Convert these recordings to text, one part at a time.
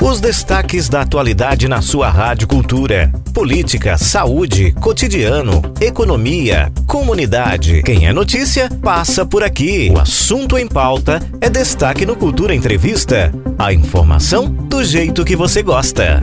Os destaques da atualidade na sua Rádio Cultura. Política, saúde, cotidiano, economia, comunidade. Quem é notícia, passa por aqui. O assunto em pauta é destaque no Cultura Entrevista. A informação do jeito que você gosta.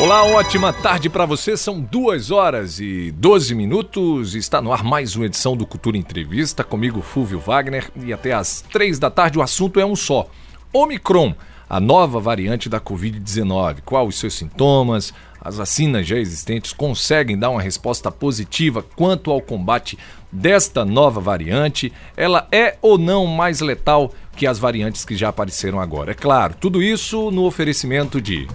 Olá, ótima tarde para você. São duas horas e 12 minutos. Está no ar mais uma edição do Cultura Entrevista comigo, Fúvio Wagner. E até às três da tarde o assunto é um só: Omicron, a nova variante da Covid-19. Quais os seus sintomas? As vacinas já existentes conseguem dar uma resposta positiva quanto ao combate desta nova variante? Ela é ou não mais letal que as variantes que já apareceram agora? É claro, tudo isso no oferecimento de.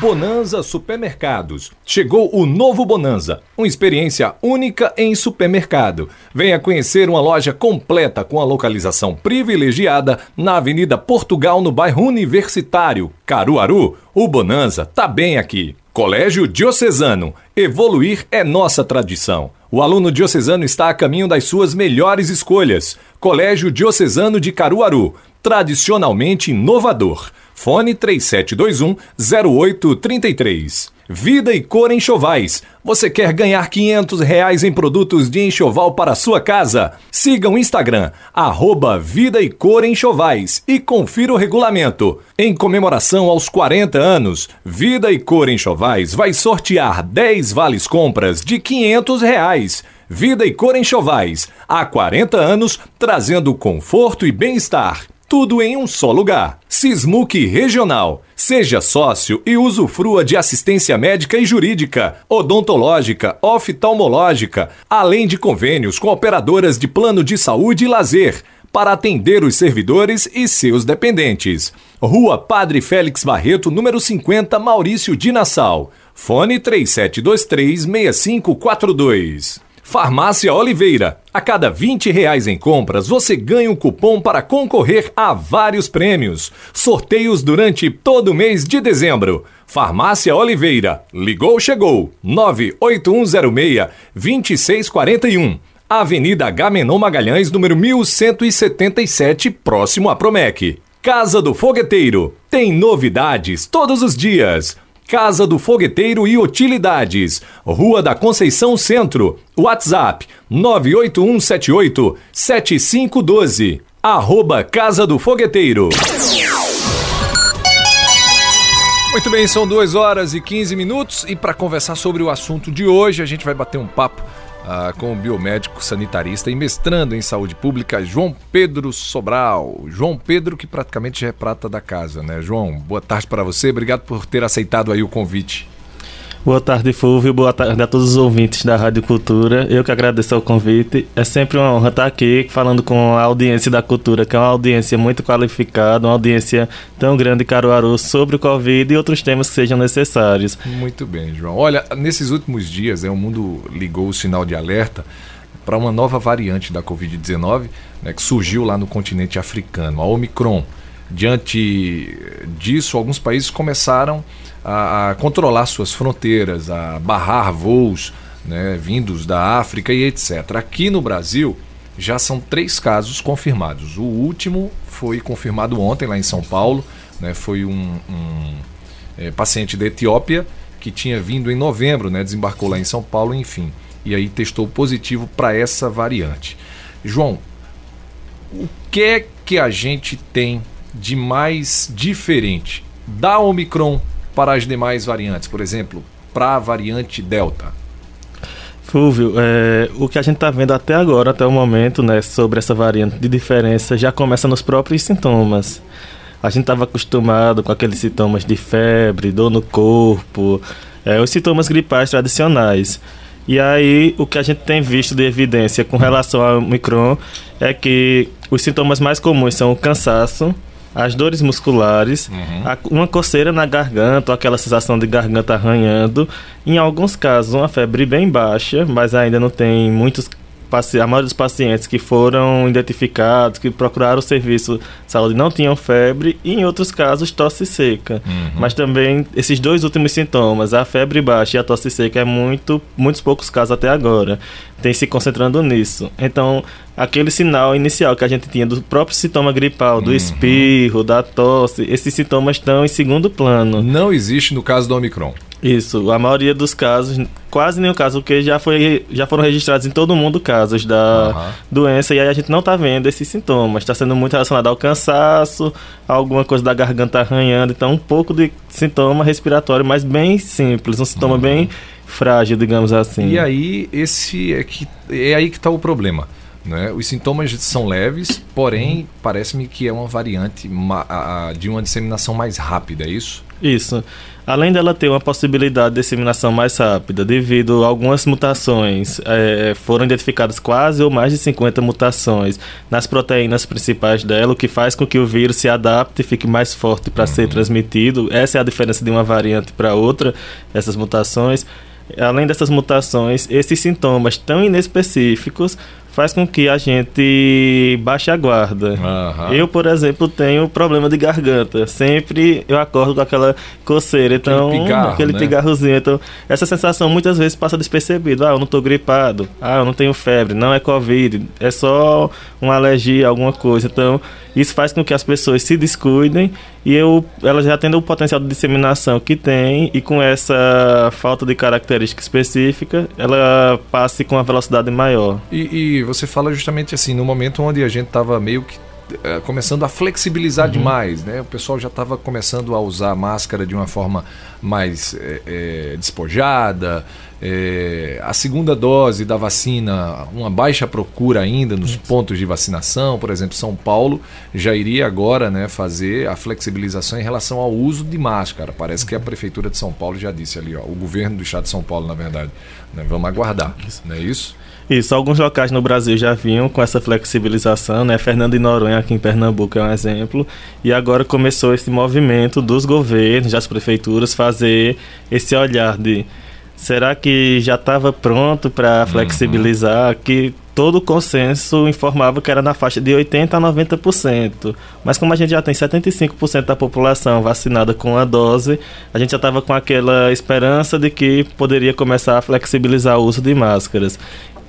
Bonanza Supermercados. Chegou o novo Bonanza, uma experiência única em supermercado. Venha conhecer uma loja completa com a localização privilegiada na Avenida Portugal, no bairro Universitário, Caruaru. O Bonanza tá bem aqui. Colégio Diocesano. Evoluir é nossa tradição. O aluno diocesano está a caminho das suas melhores escolhas. Colégio Diocesano de Caruaru. Tradicionalmente inovador. Fone 3721 0833. Vida e cor enxovais. Você quer ganhar 500 reais em produtos de enxoval para sua casa? Siga o Instagram, arroba Vida e Cor Enxovais e confira o regulamento. Em comemoração aos 40 anos, Vida e Cor Enxovais vai sortear 10 vales compras de 500 reais. Vida e Cor Enxovais, há 40 anos, trazendo conforto e bem-estar tudo em um só lugar. Sismuc Regional. Seja sócio e usufrua de assistência médica e jurídica, odontológica, oftalmológica, além de convênios com operadoras de plano de saúde e lazer para atender os servidores e seus dependentes. Rua Padre Félix Barreto, número 50, Maurício de Nassau. Fone 3723 6542. Farmácia Oliveira. A cada 20 reais em compras, você ganha um cupom para concorrer a vários prêmios. Sorteios durante todo o mês de dezembro. Farmácia Oliveira. Ligou, chegou. 98106-2641. Avenida Gamenon Magalhães, número 1177, próximo a Promec. Casa do Fogueteiro. Tem novidades todos os dias. Casa do Fogueteiro e Utilidades, Rua da Conceição Centro, WhatsApp 98178 7512, arroba Casa do Fogueteiro. Muito bem, são 2 horas e 15 minutos. E para conversar sobre o assunto de hoje, a gente vai bater um papo ah, com o biomédico sanitarista e mestrando em saúde pública, João Pedro Sobral. João Pedro, que praticamente já é prata da casa, né? João, boa tarde para você, obrigado por ter aceitado aí o convite. Boa tarde, Fulvio. Boa tarde a todos os ouvintes da Rádio Cultura. Eu que agradeço o convite. É sempre uma honra estar aqui falando com a audiência da cultura, que é uma audiência muito qualificada, uma audiência tão grande, Caruaru, sobre o Covid e outros temas que sejam necessários. Muito bem, João. Olha, nesses últimos dias, né, o mundo ligou o sinal de alerta para uma nova variante da Covid-19 né, que surgiu lá no continente africano, a Omicron. Diante disso, alguns países começaram a, a controlar suas fronteiras, a barrar voos né, vindos da África e etc. Aqui no Brasil já são três casos confirmados. O último foi confirmado ontem lá em São Paulo, né, foi um, um é, paciente da Etiópia que tinha vindo em novembro, né, desembarcou lá em São Paulo, enfim, e aí testou positivo para essa variante. João, o que é que a gente tem de mais diferente da Omicron para as demais variantes, por exemplo, para a variante Delta? Fulvio, é, o que a gente está vendo até agora, até o momento, né, sobre essa variante de diferença, já começa nos próprios sintomas. A gente estava acostumado com aqueles sintomas de febre, dor no corpo, é, os sintomas gripais tradicionais. E aí, o que a gente tem visto de evidência com relação ao Omicron é que os sintomas mais comuns são o cansaço, as dores musculares, uhum. uma coceira na garganta, ou aquela sensação de garganta arranhando. Em alguns casos, uma febre bem baixa, mas ainda não tem muitos a maioria dos pacientes que foram identificados, que procuraram o serviço de saúde não tinham febre e em outros casos tosse seca. Uhum. Mas também esses dois últimos sintomas, a febre baixa e a tosse seca é muito, muitos poucos casos até agora, tem se concentrando nisso. Então, aquele sinal inicial que a gente tinha do próprio sintoma gripal, do uhum. espirro, da tosse, esses sintomas estão em segundo plano. Não existe no caso do Omicron. Isso, a maioria dos casos, quase nenhum caso, porque já, foi, já foram registrados em todo mundo casos da uhum. doença e aí a gente não está vendo esses sintomas. Está sendo muito relacionado ao cansaço, alguma coisa da garganta arranhando, então um pouco de sintoma respiratório, mas bem simples, um sintoma uhum. bem frágil, digamos assim. E aí, esse é, que, é aí que está o problema. Né? Os sintomas são leves, porém, parece-me que é uma variante de uma disseminação mais rápida, é isso? Isso. Além dela ter uma possibilidade de disseminação mais rápida, devido a algumas mutações, é, foram identificadas quase ou mais de 50 mutações nas proteínas principais dela, o que faz com que o vírus se adapte e fique mais forte para uhum. ser transmitido. Essa é a diferença de uma variante para outra, essas mutações. Além dessas mutações, esses sintomas tão inespecíficos faz com que a gente baixe a guarda. Uhum. Eu, por exemplo, tenho problema de garganta. Sempre eu acordo com aquela coceira, então aquele, pigarro, aquele né? pigarrozinho. Então, essa sensação muitas vezes passa despercebido. Ah, eu não estou gripado. Ah, eu não tenho febre. Não é covid. É só uma alergia, alguma coisa. Então, isso faz com que as pessoas se descuidem e eu, elas já tendo o potencial de disseminação que tem e com essa falta de característica específica, ela passe com uma velocidade maior. E, e você fala justamente assim, no momento onde a gente estava meio que é, começando a flexibilizar uhum. demais, né? O pessoal já estava começando a usar máscara de uma forma mais é, é, despojada. A segunda dose da vacina, uma baixa procura ainda nos Isso. pontos de vacinação, por exemplo, São Paulo já iria agora né, fazer a flexibilização em relação ao uso de máscara. Parece que a Prefeitura de São Paulo já disse ali, ó, o governo do estado de São Paulo, na verdade. Né, vamos aguardar, não é isso? Isso, alguns locais no Brasil já vinham com essa flexibilização, né? Fernando de Noronha aqui em Pernambuco é um exemplo. E agora começou esse movimento dos governos, das prefeituras, fazer esse olhar de será que já estava pronto para uhum. flexibilizar? Uhum. Que todo o consenso informava que era na faixa de 80% a 90%. Mas como a gente já tem 75% da população vacinada com a dose, a gente já estava com aquela esperança de que poderia começar a flexibilizar o uso de máscaras.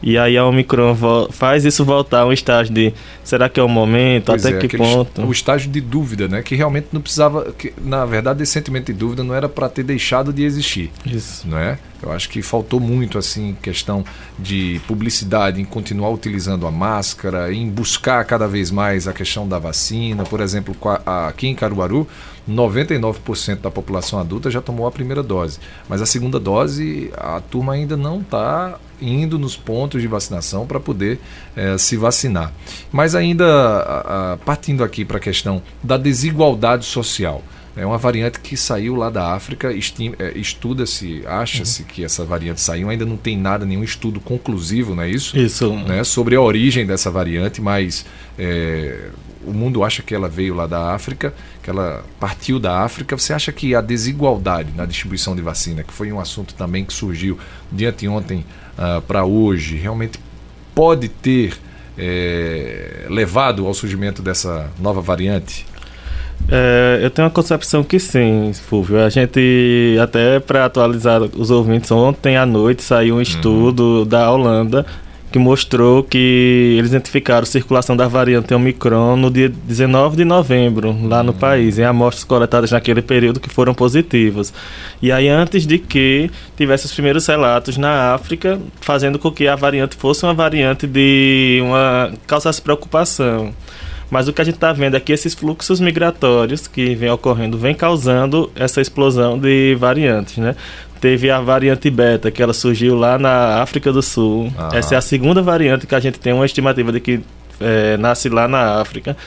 E aí a Omicron faz isso voltar a um estágio de será que é o momento, pois até é, que ponto? O estágio de dúvida, né? Que realmente não precisava. Que, na verdade, esse sentimento de dúvida não era para ter deixado de existir. Isso. Não é? Eu acho que faltou muito, assim, questão de publicidade, em continuar utilizando a máscara, em buscar cada vez mais a questão da vacina. Por exemplo, aqui em Caruaru, 99% da população adulta já tomou a primeira dose. Mas a segunda dose, a turma ainda não está indo nos pontos de vacinação para poder é, se vacinar. Mas ainda a, a, partindo aqui para a questão da desigualdade social. É uma variante que saiu lá da África, é, estuda-se, acha-se uhum. que essa variante saiu, ainda não tem nada, nenhum estudo conclusivo, não é isso? Isso. Né, sobre a origem dessa variante, mas é, o mundo acha que ela veio lá da África, que ela partiu da África. Você acha que a desigualdade na distribuição de vacina, que foi um assunto também que surgiu de anteontem uh, ah, para hoje, realmente pode ter é, levado ao surgimento dessa nova variante? É, eu tenho uma concepção que sim, Fulvio. A gente, até para atualizar os ouvintes, ontem à noite saiu um uhum. estudo uhum. da Holanda que mostrou que eles identificaram a circulação da variante Omicron no dia 19 de novembro, lá no país, em amostras coletadas naquele período que foram positivas. E aí, antes de que tivesse os primeiros relatos na África, fazendo com que a variante fosse uma variante de uma causasse preocupação. Mas o que a gente está vendo é que esses fluxos migratórios que vêm ocorrendo vêm causando essa explosão de variantes, né? Teve a variante beta, que ela surgiu lá na África do Sul. Essa é a segunda variante que a gente tem uma estimativa de que é, nasce lá na África.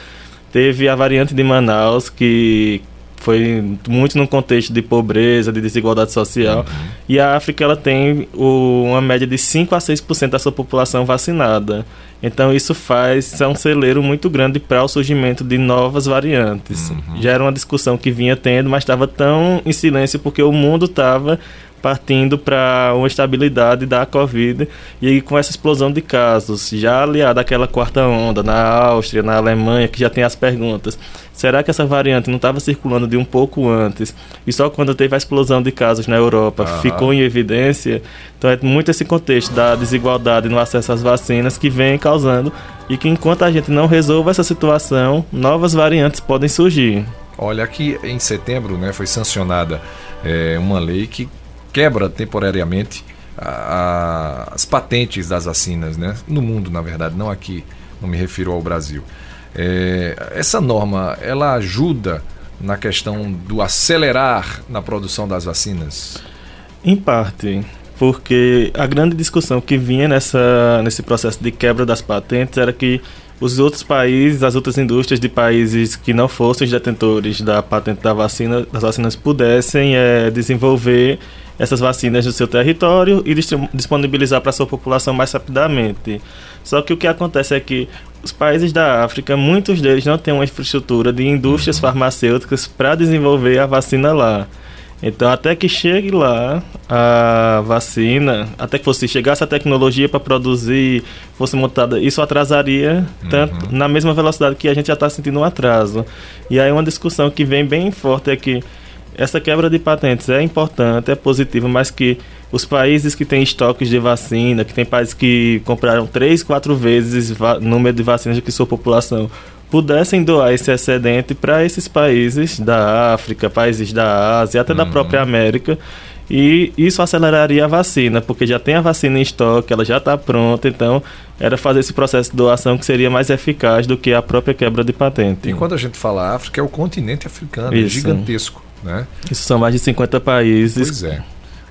Teve a variante de Manaus, que foi muito num contexto de pobreza, de desigualdade social. Uhum. E a África ela tem o, uma média de 5 a 6% da sua população vacinada. Então isso faz é um celeiro muito grande para o surgimento de novas variantes. Uhum. Já era uma discussão que vinha tendo, mas estava tão em silêncio porque o mundo estava partindo para uma estabilidade da Covid e com essa explosão de casos, já aliada àquela quarta onda na Áustria, na Alemanha, que já tem as perguntas. Será que essa variante não estava circulando de um pouco antes e só quando teve a explosão de casos na Europa ficou em evidência? Então é muito esse contexto da desigualdade no acesso às vacinas que vem causando e que enquanto a gente não resolva essa situação, novas variantes podem surgir. Olha, aqui em setembro né, foi sancionada é, uma lei que quebra temporariamente a, a, as patentes das vacinas, né? No mundo, na verdade, não aqui, não me refiro ao Brasil. É, essa norma, ela ajuda na questão do acelerar na produção das vacinas? Em parte, porque a grande discussão que vinha nessa, nesse processo de quebra das patentes era que os outros países, as outras indústrias de países que não fossem os detentores da patente da vacina, das vacinas pudessem é, desenvolver essas vacinas no seu território e disponibilizar para a sua população mais rapidamente. Só que o que acontece é que os países da África, muitos deles não têm uma infraestrutura de indústrias farmacêuticas para desenvolver a vacina lá. Então, até que chegue lá a vacina, até que fosse chegasse a tecnologia para produzir, fosse montada, isso atrasaria tanto uhum. na mesma velocidade que a gente já está sentindo um atraso. E aí uma discussão que vem bem forte é que essa quebra de patentes é importante, é positiva, mas que os países que têm estoques de vacina, que tem países que compraram três, quatro vezes o número de vacinas do que sua população, pudessem doar esse excedente para esses países da África, países da Ásia, até uhum. da própria América. E isso aceleraria a vacina, porque já tem a vacina em estoque, ela já está pronta, então era fazer esse processo de doação que seria mais eficaz do que a própria quebra de patente. E quando a gente fala África, é o continente africano, é isso. é gigantesco. Né? Isso são mais de 50 países. Pois é.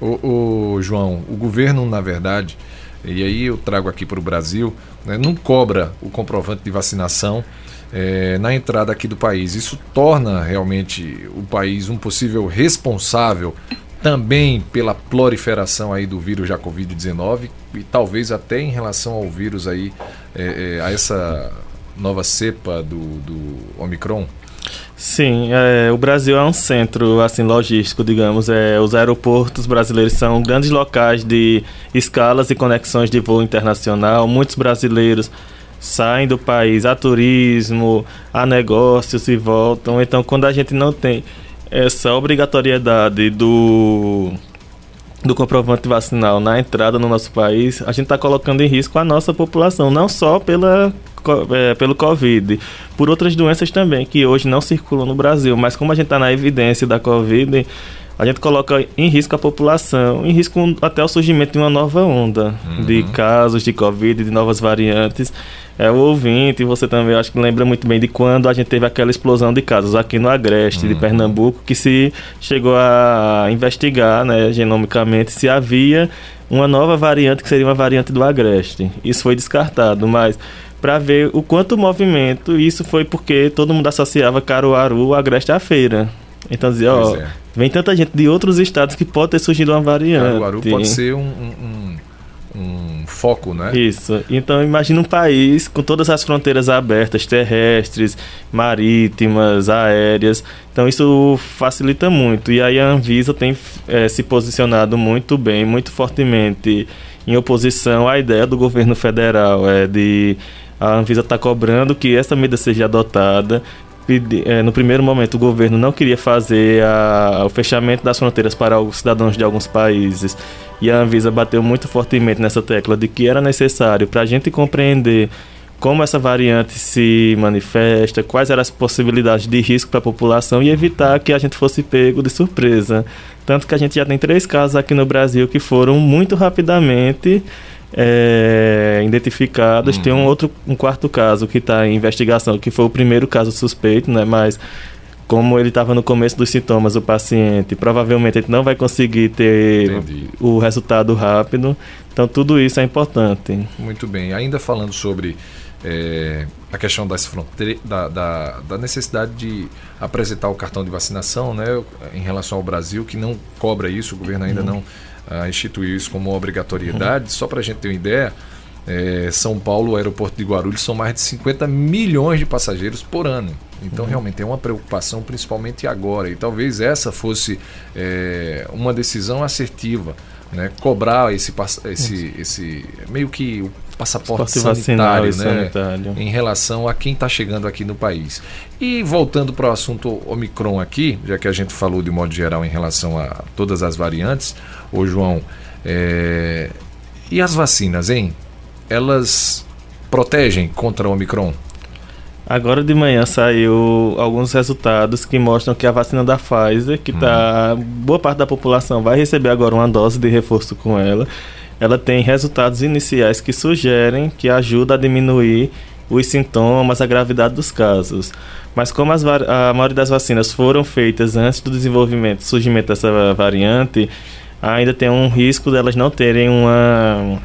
O, o João, o governo, na verdade, e aí eu trago aqui para o Brasil, né, não cobra o comprovante de vacinação é, na entrada aqui do país. Isso torna realmente o país um possível responsável também pela proliferação aí do vírus já Covid-19 e talvez até em relação ao vírus aí, é, é, a essa nova cepa do, do Omicron. Sim, é, o Brasil é um centro assim logístico, digamos. É, os aeroportos brasileiros são grandes locais de escalas e conexões de voo internacional. Muitos brasileiros saem do país a turismo, a negócios e voltam. Então, quando a gente não tem essa obrigatoriedade do do comprovante vacinal na entrada no nosso país, a gente está colocando em risco a nossa população, não só pela é, pelo Covid, por outras doenças também, que hoje não circulam no Brasil. Mas como a gente está na evidência da Covid, a gente coloca em risco a população, em risco até o surgimento de uma nova onda uhum. de casos de Covid, de novas variantes. É, o ouvinte, você também acho que lembra muito bem de quando a gente teve aquela explosão de casos aqui no Agreste, uhum. de Pernambuco, que se chegou a investigar né, genomicamente se havia uma nova variante que seria uma variante do Agreste. Isso foi descartado, mas para ver o quanto movimento, isso foi porque todo mundo associava Caruaru, Agreste à feira. Então dizia, ó, é. vem tanta gente de outros estados que pode ter surgido uma variante. Caruaru pode ser um, um, um, foco, né? Isso. Então imagina um país com todas as fronteiras abertas, terrestres, marítimas, aéreas. Então isso facilita muito. E aí a Anvisa tem é, se posicionado muito bem, muito fortemente em oposição à ideia do governo federal é, de a Anvisa está cobrando que essa medida seja adotada. É, no primeiro momento, o governo não queria fazer a, o fechamento das fronteiras para os cidadãos de alguns países. E a Anvisa bateu muito fortemente nessa tecla de que era necessário para a gente compreender como essa variante se manifesta, quais eram as possibilidades de risco para a população e evitar que a gente fosse pego de surpresa. Tanto que a gente já tem três casos aqui no Brasil que foram muito rapidamente é, identificadas. Uhum. Tem um uhum. outro, um quarto caso que está em investigação, que foi o primeiro caso suspeito, né? Mas como ele estava no começo dos sintomas, o paciente provavelmente ele não vai conseguir ter Entendi. o resultado rápido. Então tudo isso é importante. Muito bem. Ainda falando sobre é, a questão das fronteiras, da, da, da, necessidade de apresentar o cartão de vacinação, né, em relação ao Brasil, que não cobra isso, o governo ainda não uh, instituiu isso como obrigatoriedade. Uhum. Só para a gente ter uma ideia, é, São Paulo, o aeroporto de Guarulhos, são mais de 50 milhões de passageiros por ano. Então, uhum. realmente é uma preocupação, principalmente agora. E talvez essa fosse é, uma decisão assertiva, né? Cobrar esse, esse, esse meio que o passaporte sanitário, né? sanitário, em relação a quem está chegando aqui no país. E voltando para o assunto Omicron aqui, já que a gente falou de modo geral em relação a todas as variantes, ô João, é... e as vacinas, hein? Elas protegem contra o Omicron? Agora de manhã saiu alguns resultados que mostram que a vacina da Pfizer, que tá hum. boa parte da população vai receber agora uma dose de reforço com ela ela tem resultados iniciais que sugerem que ajuda a diminuir os sintomas, a gravidade dos casos. Mas como as, a maioria das vacinas foram feitas antes do desenvolvimento, surgimento dessa variante, ainda tem um risco delas não terem uma,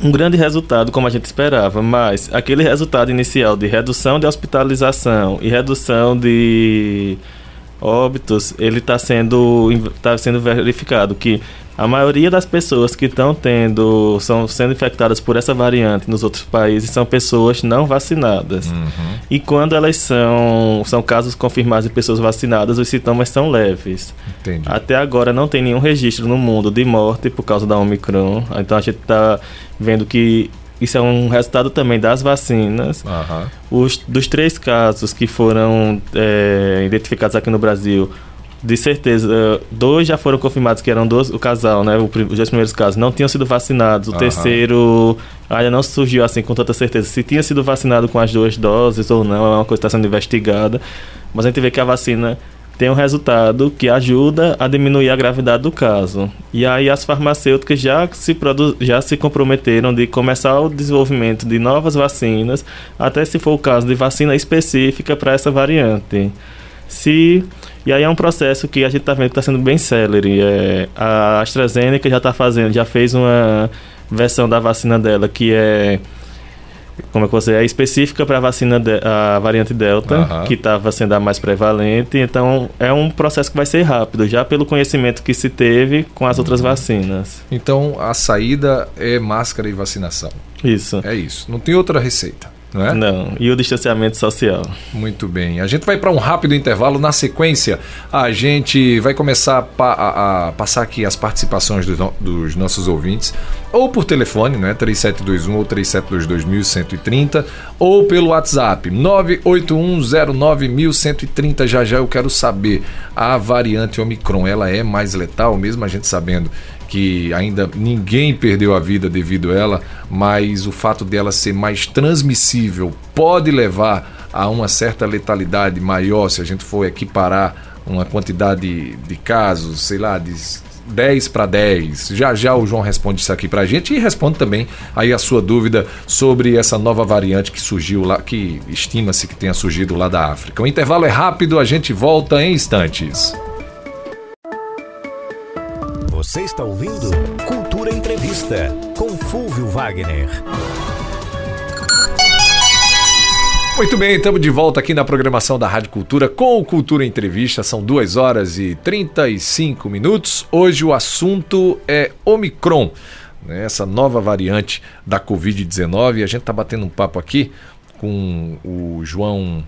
um grande resultado como a gente esperava. Mas aquele resultado inicial de redução de hospitalização e redução de óbitos, ele está sendo, tá sendo verificado que a maioria das pessoas que estão tendo, são sendo infectadas por essa variante nos outros países são pessoas não vacinadas. Uhum. E quando elas são, são casos confirmados de pessoas vacinadas, os sintomas são leves. Entendi. Até agora não tem nenhum registro no mundo de morte por causa da Omicron. Então a gente está vendo que isso é um resultado também das vacinas. Uhum. Os, dos três casos que foram é, identificados aqui no Brasil, de certeza, dois já foram confirmados que eram dois, o casal, né? Os dois primeiros casos não tinham sido vacinados. O uhum. terceiro ainda não surgiu assim com tanta certeza se tinha sido vacinado com as duas doses ou não. É uma coisa que está sendo investigada. Mas a gente vê que a vacina tem um resultado que ajuda a diminuir a gravidade do caso. E aí as farmacêuticas já se, já se comprometeram de começar o desenvolvimento de novas vacinas, até se for o caso de vacina específica para essa variante. Se e aí é um processo que a gente está vendo que está sendo bem célere. É, a AstraZeneca já está fazendo, já fez uma versão da vacina dela que é como é que você é específica para a vacina de, a variante delta uhum. que estava sendo a mais prevalente então é um processo que vai ser rápido já pelo conhecimento que se teve com as uhum. outras vacinas então a saída é máscara e vacinação isso é isso não tem outra receita não é? Não, e o distanciamento social. Muito bem. A gente vai para um rápido intervalo. Na sequência, a gente vai começar a, a, a passar aqui as participações dos, dos, nossos ouvintes, ou por telefone, né? 3721 ou 3722 ou pelo WhatsApp 981091130. Já já eu quero saber a variante Omicron, ela é mais letal, mesmo a gente sabendo que ainda ninguém perdeu a vida devido a ela, mas o fato dela ser mais transmissível pode levar a uma certa letalidade maior se a gente for equiparar uma quantidade de casos, sei lá, de 10 para 10. Já já o João responde isso aqui para a gente e responde também aí a sua dúvida sobre essa nova variante que surgiu lá, que estima-se que tenha surgido lá da África. O intervalo é rápido, a gente volta em instantes. Você está ouvindo Cultura Entrevista com Fúvio Wagner. Muito bem, estamos de volta aqui na programação da Rádio Cultura com Cultura Entrevista. São 2 horas e 35 minutos. Hoje o assunto é Omicron, né? essa nova variante da Covid-19. A gente está batendo um papo aqui com o João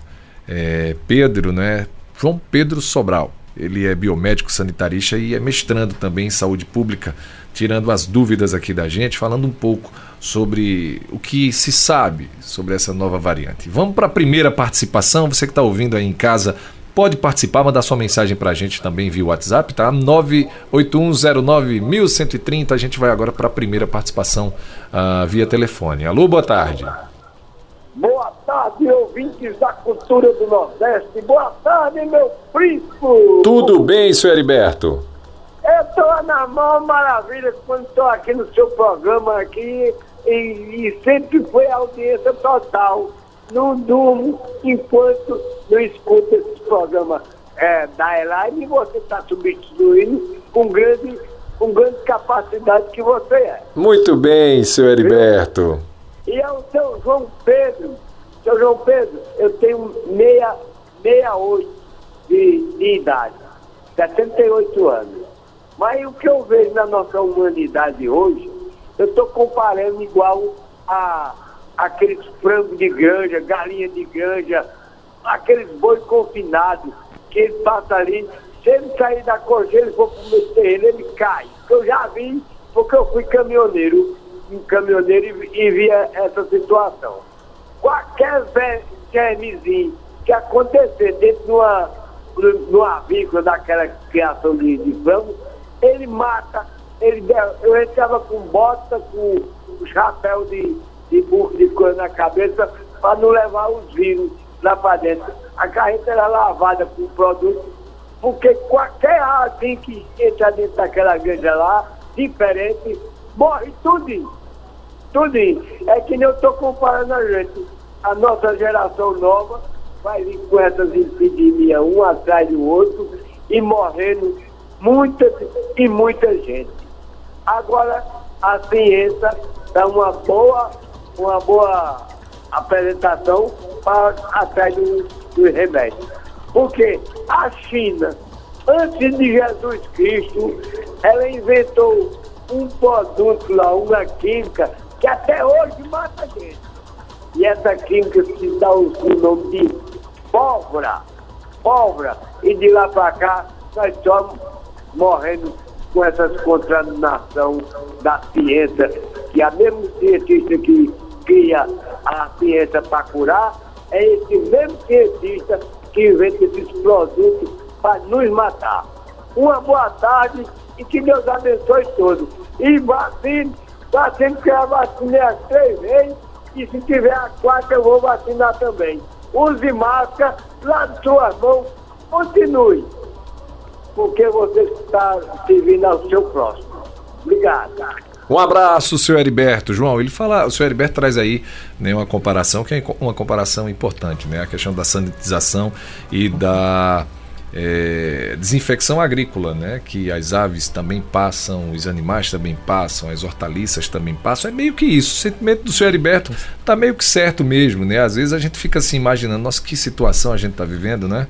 é, Pedro, né? João Pedro Sobral. Ele é biomédico sanitarista e é mestrando também em saúde pública, tirando as dúvidas aqui da gente, falando um pouco sobre o que se sabe sobre essa nova variante. Vamos para a primeira participação. Você que está ouvindo aí em casa, pode participar, mandar sua mensagem para a gente também via WhatsApp, tá? 981091130. A gente vai agora para a primeira participação uh, via telefone. Alô, boa tarde. Boa tarde, ouvintes da cultura do Nordeste. Boa tarde, meu príncipe. Tudo bem, senhor Heriberto? Eu tô na mão maravilha quando estou aqui no seu programa aqui e, e, sempre foi audiência total. Não durmo enquanto não escuto esse programa é, da Elaine e você está substituindo com grande, com grande capacidade que você é. Muito bem, senhor Heriberto. E é o seu João Pedro. Seu João Pedro, eu tenho 68 de, de idade, 78 anos. Mas o que eu vejo na nossa humanidade hoje, eu estou comparando igual a aqueles frangos de granja, galinha de granja, aqueles boi confinados que ele passa ali. Se ele sair da correia, ele for pro meio terreno, ele cai. Eu já vi, porque eu fui caminhoneiro, um caminhoneiro e, e via essa situação. Qualquer germezinho que acontecer dentro de uma, avícola daquela criação de, de frango, ele mata. Ele, eu entrava com bota, com chapéu de, de burro de coisa na cabeça para não levar os vírus lá para dentro. A carreta era lavada com produto, porque qualquer assim que entra dentro daquela igreja lá, diferente, morre tudinho. Tudinho. É que nem eu estou comparando a gente. A nossa geração nova vai vir com essas epidemias um atrás do outro e morrendo muita e muita gente. Agora a ciência dá uma boa, uma boa apresentação para atrás do, do remédio. Porque a China, antes de Jesus Cristo, ela inventou um produto lá, uma química, que até hoje mata gente. E essa química se dá o, nome de pólvora. Pólvora. E de lá para cá, nós estamos morrendo com essas contaminações da ciência, que a mesmo cientista que cria a ciência para curar, é esse mesmo cientista que inventa esses produtos para nos matar. Uma boa tarde e que Deus abençoe todos. E vacine, vacine que a vacina é as três vezes e se tiver a quarta eu vou vacinar também. Use máscara, lave suas mãos, continue porque você está servindo ao seu próximo. Obrigado. Um abraço, senhor Heriberto. João, ele fala, o senhor Heriberto traz aí né, uma comparação, que é uma comparação importante, né? A questão da sanitização e da é, desinfecção agrícola, né? Que as aves também passam, os animais também passam, as hortaliças também passam. É meio que isso. O sentimento do senhor Heriberto tá meio que certo mesmo, né? Às vezes a gente fica assim imaginando, nossa, que situação a gente está vivendo, né?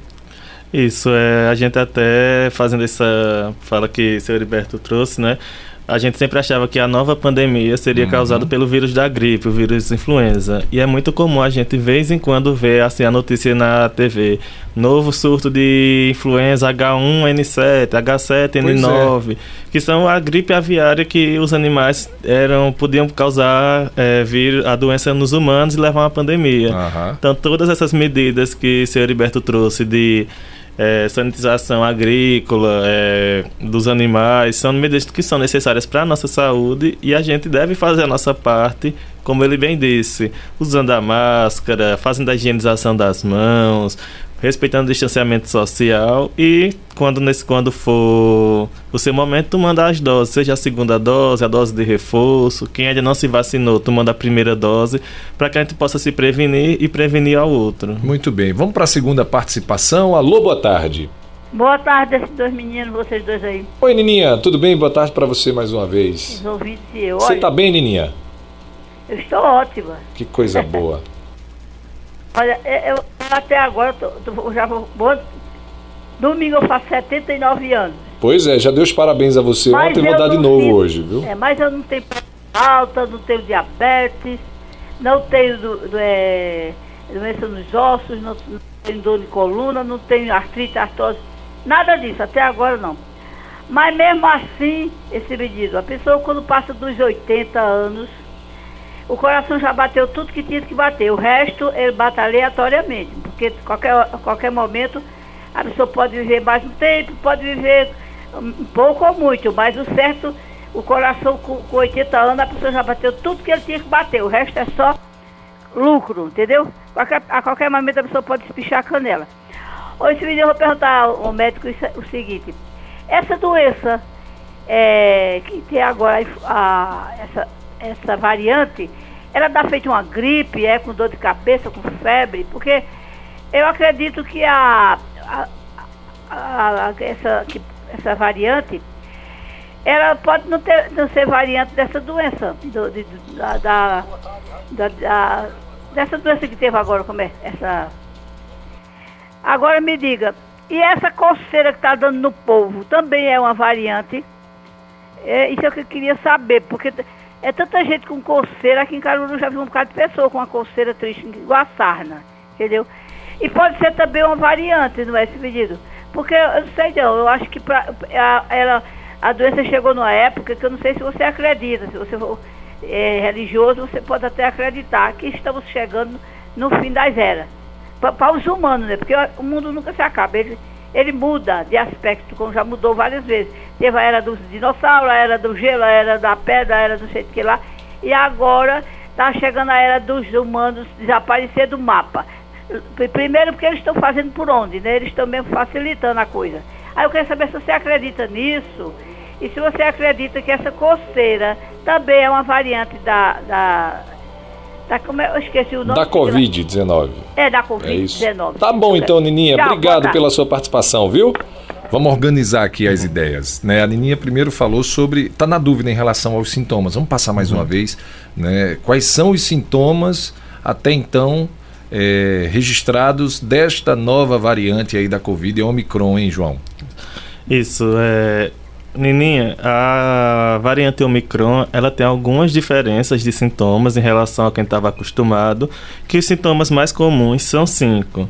Isso, é, a gente até fazendo essa fala que o senhor Heriberto trouxe, né? A gente sempre achava que a nova pandemia seria uhum. causada pelo vírus da gripe, o vírus influenza. E é muito comum a gente, de vez em quando, ver assim, a notícia na TV. Novo surto de influenza H1N7, H7N9, é. que são a gripe aviária que os animais eram, podiam causar é, vir a doença nos humanos e levar a uma pandemia. Uhum. Então, todas essas medidas que o senhor Heriberto trouxe de é, sanitização agrícola, é, dos animais, são medidas que são necessárias para a nossa saúde e a gente deve fazer a nossa parte, como ele bem disse, usando a máscara, fazendo a higienização das mãos, respeitando o distanciamento social e quando nesse quando for o seu momento tomando as doses, seja a segunda dose, a dose de reforço, quem ainda não se vacinou, tomando a primeira dose, para que a gente possa se prevenir e prevenir ao outro. Muito bem. Vamos para a segunda participação. Alô, boa tarde. Boa tarde, esses dois meninos, vocês dois aí. Oi, Nininha, tudo bem? Boa tarde para você mais uma vez. Os ouvintes e eu. Você tá bem, Nininha? Eu estou ótima. Que coisa boa. Olha, eu até agora, tô, tô, já vou, domingo eu faço 79 anos. Pois é, já deu os parabéns a você. Mas Ontem vou dar de novo hoje, viu? É, mas eu não tenho alta, não tenho diabetes, não tenho do, do, é, doença nos ossos, não, não tenho dor de coluna, não tenho artrite, artrose, nada disso, até agora não. Mas mesmo assim, esse medido, a pessoa quando passa dos 80 anos, o coração já bateu tudo que tinha que bater. O resto ele bate aleatoriamente, porque qualquer, qualquer momento a pessoa pode viver mais um tempo, pode viver pouco ou muito, mas o certo, o coração com, com 80 anos, a pessoa já bateu tudo que ele tinha que bater. O resto é só lucro, entendeu? Qualquer, a qualquer momento a pessoa pode espichar a canela. Hoje eu vou perguntar ao médico o seguinte, essa doença é, que tem agora a, essa, essa variante, ela dá feito uma gripe, é com dor de cabeça, com febre, porque eu acredito que a, a, a, a essa, que, essa variante, ela pode não, ter, não ser variante dessa doença, do, de, da, da, da, dessa doença que teve agora, como é? Essa. Agora me diga, e essa coceira que está dando no povo também é uma variante? É, isso é o que eu queria saber, porque é tanta gente com coceira, aqui em Caruru já vi um bocado de pessoa com uma coceira triste, igual a sarna, entendeu? E pode ser também uma variante, não é esse pedido? Porque eu não sei não, eu acho que pra, a, ela, a doença chegou numa época que eu não sei se você acredita, se você for é, religioso, você pode até acreditar que estamos chegando no fim das eras. Para os humanos, né? Porque o mundo nunca se acaba. Ele, ele muda de aspecto, como já mudou várias vezes. Teve a era dos dinossauros, a era do gelo, a era da pedra, a era do jeito que lá. E agora está chegando a era dos humanos desaparecer do mapa. Primeiro porque eles estão fazendo por onde, né? Eles estão mesmo facilitando a coisa. Aí eu quero saber se você acredita nisso e se você acredita que essa coceira também é uma variante da. da, da como é, eu esqueci o nome. Da Covid-19. É, da Covid-19. É tá bom então, Nininha. Tchau, Obrigado pela sua participação, viu? Vamos organizar aqui as ideias. Né? A Nininha primeiro falou sobre. Está na dúvida em relação aos sintomas. Vamos passar mais uma uhum. vez. Né? Quais são os sintomas até então é, registrados desta nova variante aí da Covid, Omicron, hein, João? Isso, é. Nininha, a variante Omicron, ela tem algumas diferenças de sintomas em relação a quem estava acostumado, que os sintomas mais comuns são cinco.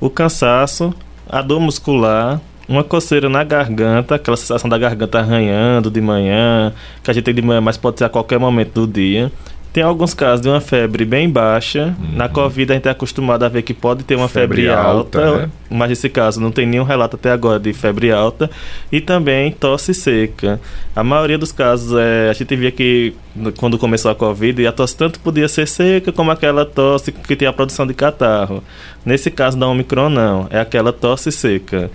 O cansaço, a dor muscular, uma coceira na garganta, aquela sensação da garganta arranhando de manhã, que a gente tem de manhã, mas pode ser a qualquer momento do dia. Tem alguns casos de uma febre bem baixa. Uhum. Na Covid a gente é acostumado a ver que pode ter uma febre, febre alta, alta né? mas nesse caso não tem nenhum relato até agora de febre alta. E também tosse seca. A maioria dos casos é, a gente via que quando começou a Covid, a tosse tanto podia ser seca como aquela tosse que tem a produção de catarro. Nesse caso da Omicron não, é aquela tosse seca.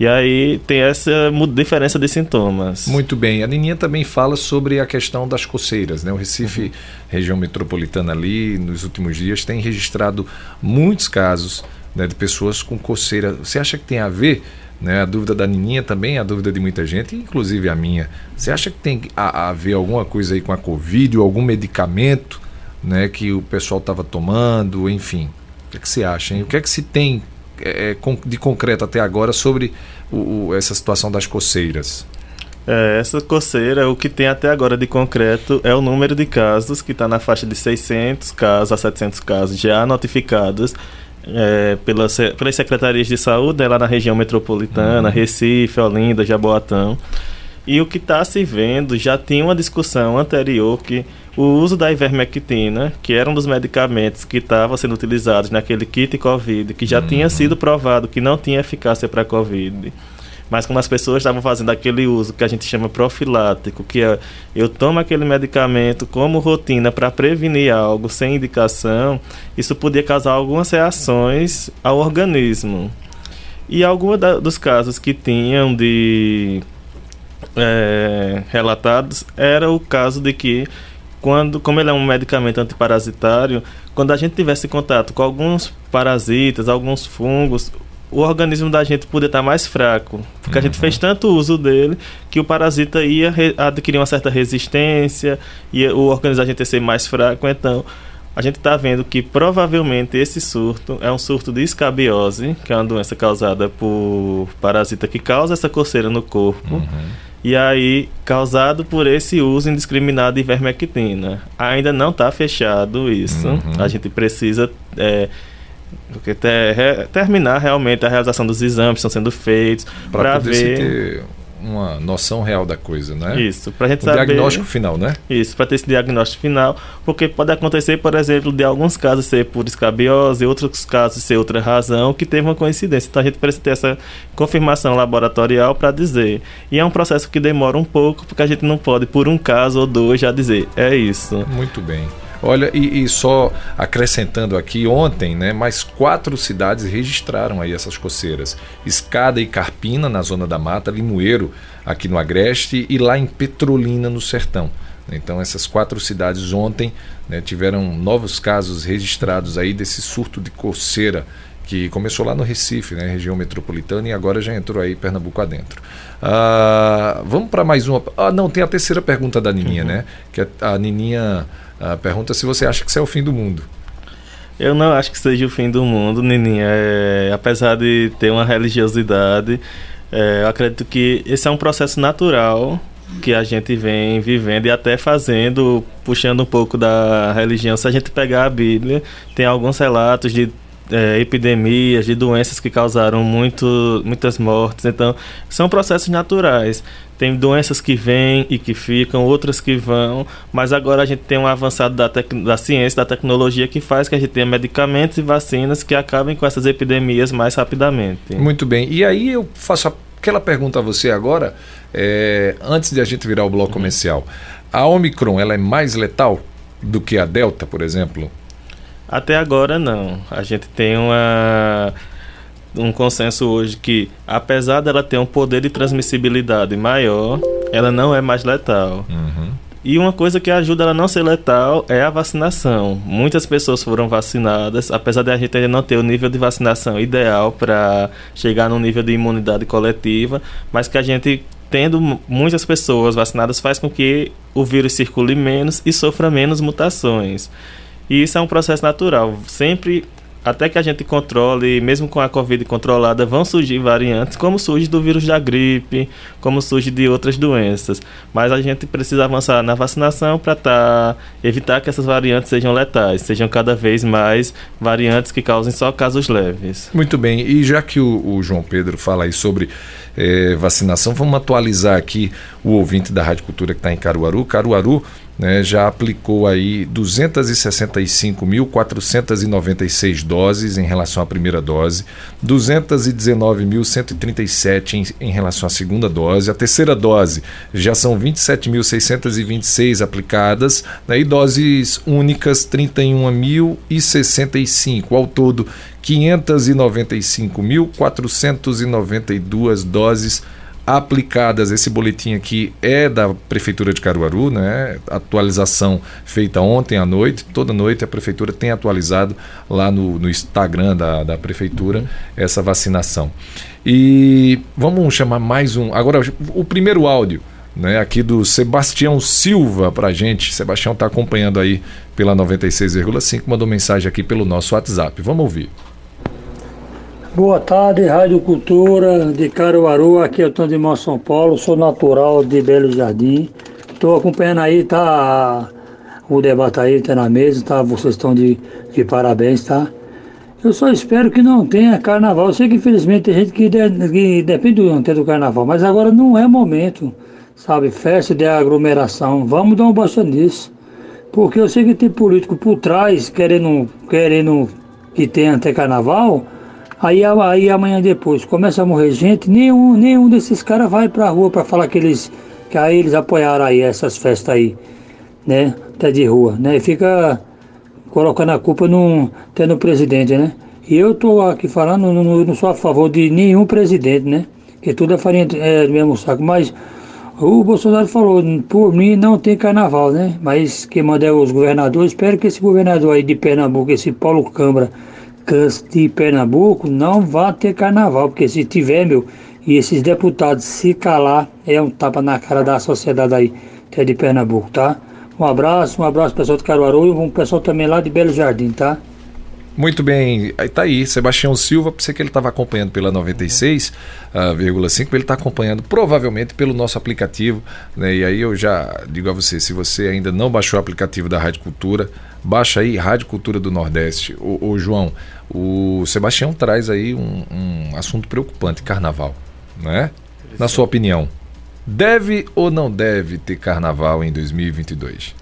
E aí tem essa diferença de sintomas. Muito bem. A Nininha também fala sobre a questão das coceiras. Né? O Recife, uhum. região metropolitana ali, nos últimos dias, tem registrado muitos casos né, de pessoas com coceira. Você acha que tem a ver? Né, a dúvida da Nininha também, a dúvida de muita gente, inclusive a minha. Você acha que tem a, a ver alguma coisa aí com a Covid ou algum medicamento né, que o pessoal estava tomando, enfim? O que, é que você acha? Hein? O que é que se tem é, é de concreto até agora sobre o, o, essa situação das coceiras? É, essa coceira, o que tem até agora de concreto é o número de casos, que está na faixa de 600 casos a 700 casos já notificados é, pelas, pelas secretarias de saúde né, lá na região metropolitana, uhum. Recife, Olinda, Jaboatão. E o que está se vendo, já tinha uma discussão anterior que o uso da ivermectina, que era um dos medicamentos que estava sendo utilizados naquele kit Covid, que já uhum. tinha sido provado que não tinha eficácia para Covid. Mas como as pessoas estavam fazendo aquele uso que a gente chama profilático, que é eu tomo aquele medicamento como rotina para prevenir algo sem indicação, isso podia causar algumas reações ao organismo. E alguns dos casos que tinham de é, relatados era o caso de que quando, como ele é um medicamento antiparasitário, quando a gente tivesse contato com alguns parasitas, alguns fungos, o organismo da gente poderia estar mais fraco, porque uhum. a gente uhum. fez tanto uso dele que o parasita ia adquirir uma certa resistência e o organismo da gente ia ser mais fraco, então a gente está vendo que provavelmente esse surto é um surto de escabiose, que é uma doença causada por parasita que causa essa coceira no corpo. Uhum e aí, causado por esse uso indiscriminado de ivermectina. Ainda não está fechado isso. Uhum. A gente precisa é, ter, terminar realmente a realização dos exames que estão sendo feitos para ver. Uma noção real da coisa, né? Isso, para a gente um saber. diagnóstico final, né? Isso, para ter esse diagnóstico final, porque pode acontecer, por exemplo, de alguns casos ser por escabiose, outros casos ser outra razão, que teve uma coincidência. Então a gente precisa ter essa confirmação laboratorial para dizer. E é um processo que demora um pouco, porque a gente não pode, por um caso ou dois, já dizer, é isso. Muito bem. Olha, e, e, só acrescentando aqui, ontem, né, mais quatro cidades registraram aí essas coceiras. Escada e Carpina, na zona da mata, Limoeiro, aqui no Agreste, e lá em Petrolina, no Sertão. Então essas quatro cidades ontem né, tiveram novos casos registrados aí desse surto de coceira que começou lá no Recife, né, região metropolitana, e agora já entrou aí Pernambuco adentro. Ah, vamos para mais uma. Ah, não, tem a terceira pergunta da Nininha, uhum. né? Que a Nininha a pergunta é se você acha que isso é o fim do mundo. Eu não acho que seja o fim do mundo, Nininha. É, apesar de ter uma religiosidade, é, eu acredito que esse é um processo natural que a gente vem vivendo e até fazendo, puxando um pouco da religião. Se a gente pegar a Bíblia, tem alguns relatos de é, epidemias, de doenças que causaram muito, muitas mortes. Então, são processos naturais. Tem doenças que vêm e que ficam, outras que vão, mas agora a gente tem um avançado da, da ciência, da tecnologia, que faz que a gente tenha medicamentos e vacinas que acabem com essas epidemias mais rapidamente. Muito bem. E aí eu faço aquela pergunta a você agora, é, antes de a gente virar o bloco uhum. comercial. A Omicron, ela é mais letal do que a Delta, por exemplo? Até agora não. A gente tem uma um consenso hoje que, apesar dela ter um poder de transmissibilidade maior, ela não é mais letal. Uhum. E uma coisa que ajuda ela a não ser letal é a vacinação. Muitas pessoas foram vacinadas, apesar de a gente ainda não ter o nível de vacinação ideal para chegar no nível de imunidade coletiva, mas que a gente tendo muitas pessoas vacinadas faz com que o vírus circule menos e sofra menos mutações. E isso é um processo natural. Sempre, até que a gente controle, mesmo com a Covid controlada, vão surgir variantes, como surge do vírus da gripe, como surge de outras doenças. Mas a gente precisa avançar na vacinação para tá, evitar que essas variantes sejam letais, sejam cada vez mais variantes que causem só casos leves. Muito bem. E já que o, o João Pedro fala aí sobre é, vacinação, vamos atualizar aqui o ouvinte da Rádio Cultura que está em Caruaru. Caruaru né, já aplicou aí 265.496 doses em relação à primeira dose, 219.137 em, em relação à segunda dose, a terceira dose já são 27.626 aplicadas né, e doses únicas 31.065. Ao todo, 595.492 doses aplicadas. Esse boletim aqui é da Prefeitura de Caruaru, né? Atualização feita ontem à noite. Toda noite a Prefeitura tem atualizado lá no, no Instagram da, da Prefeitura essa vacinação. E vamos chamar mais um. Agora, o primeiro áudio. Né, aqui do Sebastião Silva para gente. Sebastião está acompanhando aí pela 96,5, mandou mensagem aqui pelo nosso WhatsApp. Vamos ouvir. Boa tarde, Rádio Cultura de Caruaru, aqui é o Tony de São Paulo, sou natural de Belo Jardim. Estou acompanhando aí, tá o debate aí, tá na mesa, tá? Vocês estão de, de parabéns, tá? Eu só espero que não tenha carnaval. Eu sei que infelizmente tem gente que, de, que depende do, do carnaval, mas agora não é momento, sabe? Festa de aglomeração. Vamos dar um baixa nisso. Porque eu sei que tem político por trás querendo, querendo que tenha até carnaval Aí, aí amanhã depois começa a morrer gente, nenhum, nenhum desses caras vai pra rua para falar que eles, que aí eles apoiaram aí essas festas aí, né? Até de rua, né? E fica colocando a culpa no, até no presidente, né? E eu tô aqui falando, não, não sou a favor de nenhum presidente, né? Que tudo é farinha é, do mesmo saco, mas o Bolsonaro falou, por mim não tem carnaval, né? Mas quem manda é os governadores, espero que esse governador aí de Pernambuco, esse Paulo Câmara, de Pernambuco não vai ter carnaval, porque se tiver, meu, e esses deputados se calar, é um tapa na cara da sociedade aí, que é de Pernambuco, tá? Um abraço, um abraço pessoal de Caruaru e um pessoal também lá de Belo Jardim, tá? Muito bem, aí tá aí, Sebastião Silva, pensei que ele estava acompanhando pela 96,5, uh, ele está acompanhando provavelmente pelo nosso aplicativo, né? E aí eu já digo a você, se você ainda não baixou o aplicativo da Rádio Cultura, baixa aí Rádio Cultura do Nordeste. O, João, o Sebastião traz aí um, um assunto preocupante, carnaval, né? Na sua opinião, deve ou não deve ter carnaval em 2022?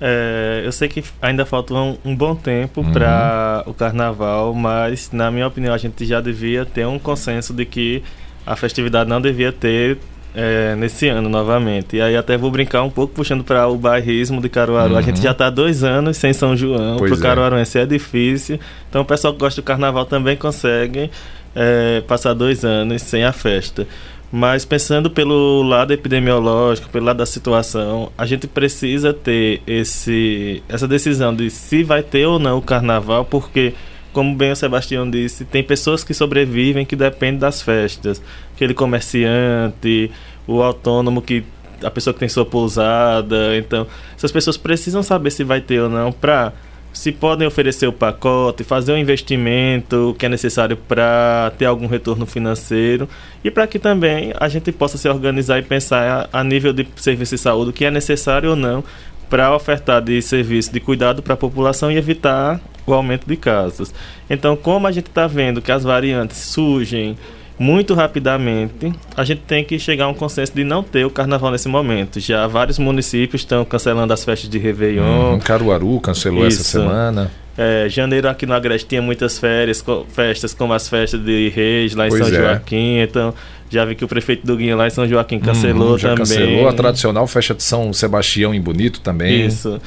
É, eu sei que ainda falta um, um bom tempo uhum. para o carnaval, mas na minha opinião a gente já devia ter um consenso de que a festividade não devia ter é, nesse ano novamente. E aí até vou brincar um pouco puxando para o bairrismo de Caruaru. Uhum. A gente uhum. já está dois anos sem São João, para o é. caruaruense é difícil. Então o pessoal que gosta do carnaval também consegue é, passar dois anos sem a festa. Mas pensando pelo lado epidemiológico, pelo lado da situação, a gente precisa ter esse, essa decisão de se vai ter ou não o carnaval, porque, como bem o Sebastião disse, tem pessoas que sobrevivem que dependem das festas. Aquele comerciante, o autônomo que a pessoa que tem sua pousada. Então, essas pessoas precisam saber se vai ter ou não para se podem oferecer o pacote, fazer um investimento que é necessário para ter algum retorno financeiro e para que também a gente possa se organizar e pensar a, a nível de serviço de saúde o que é necessário ou não para ofertar de serviço de cuidado para a população e evitar o aumento de casos. Então, como a gente está vendo que as variantes surgem muito rapidamente, a gente tem que chegar a um consenso de não ter o carnaval nesse momento. Já vários municípios estão cancelando as festas de Réveillon. Hum, Caruaru cancelou Isso. essa semana. É, janeiro aqui no Agreste tinha muitas férias, co- festas como as festas de Reis lá em Pois São é. Joaquim. Então, já vi que o prefeito do Guinho lá em São Joaquim cancelou já também. cancelou a tradicional festa de São Sebastião em Bonito também. Isso.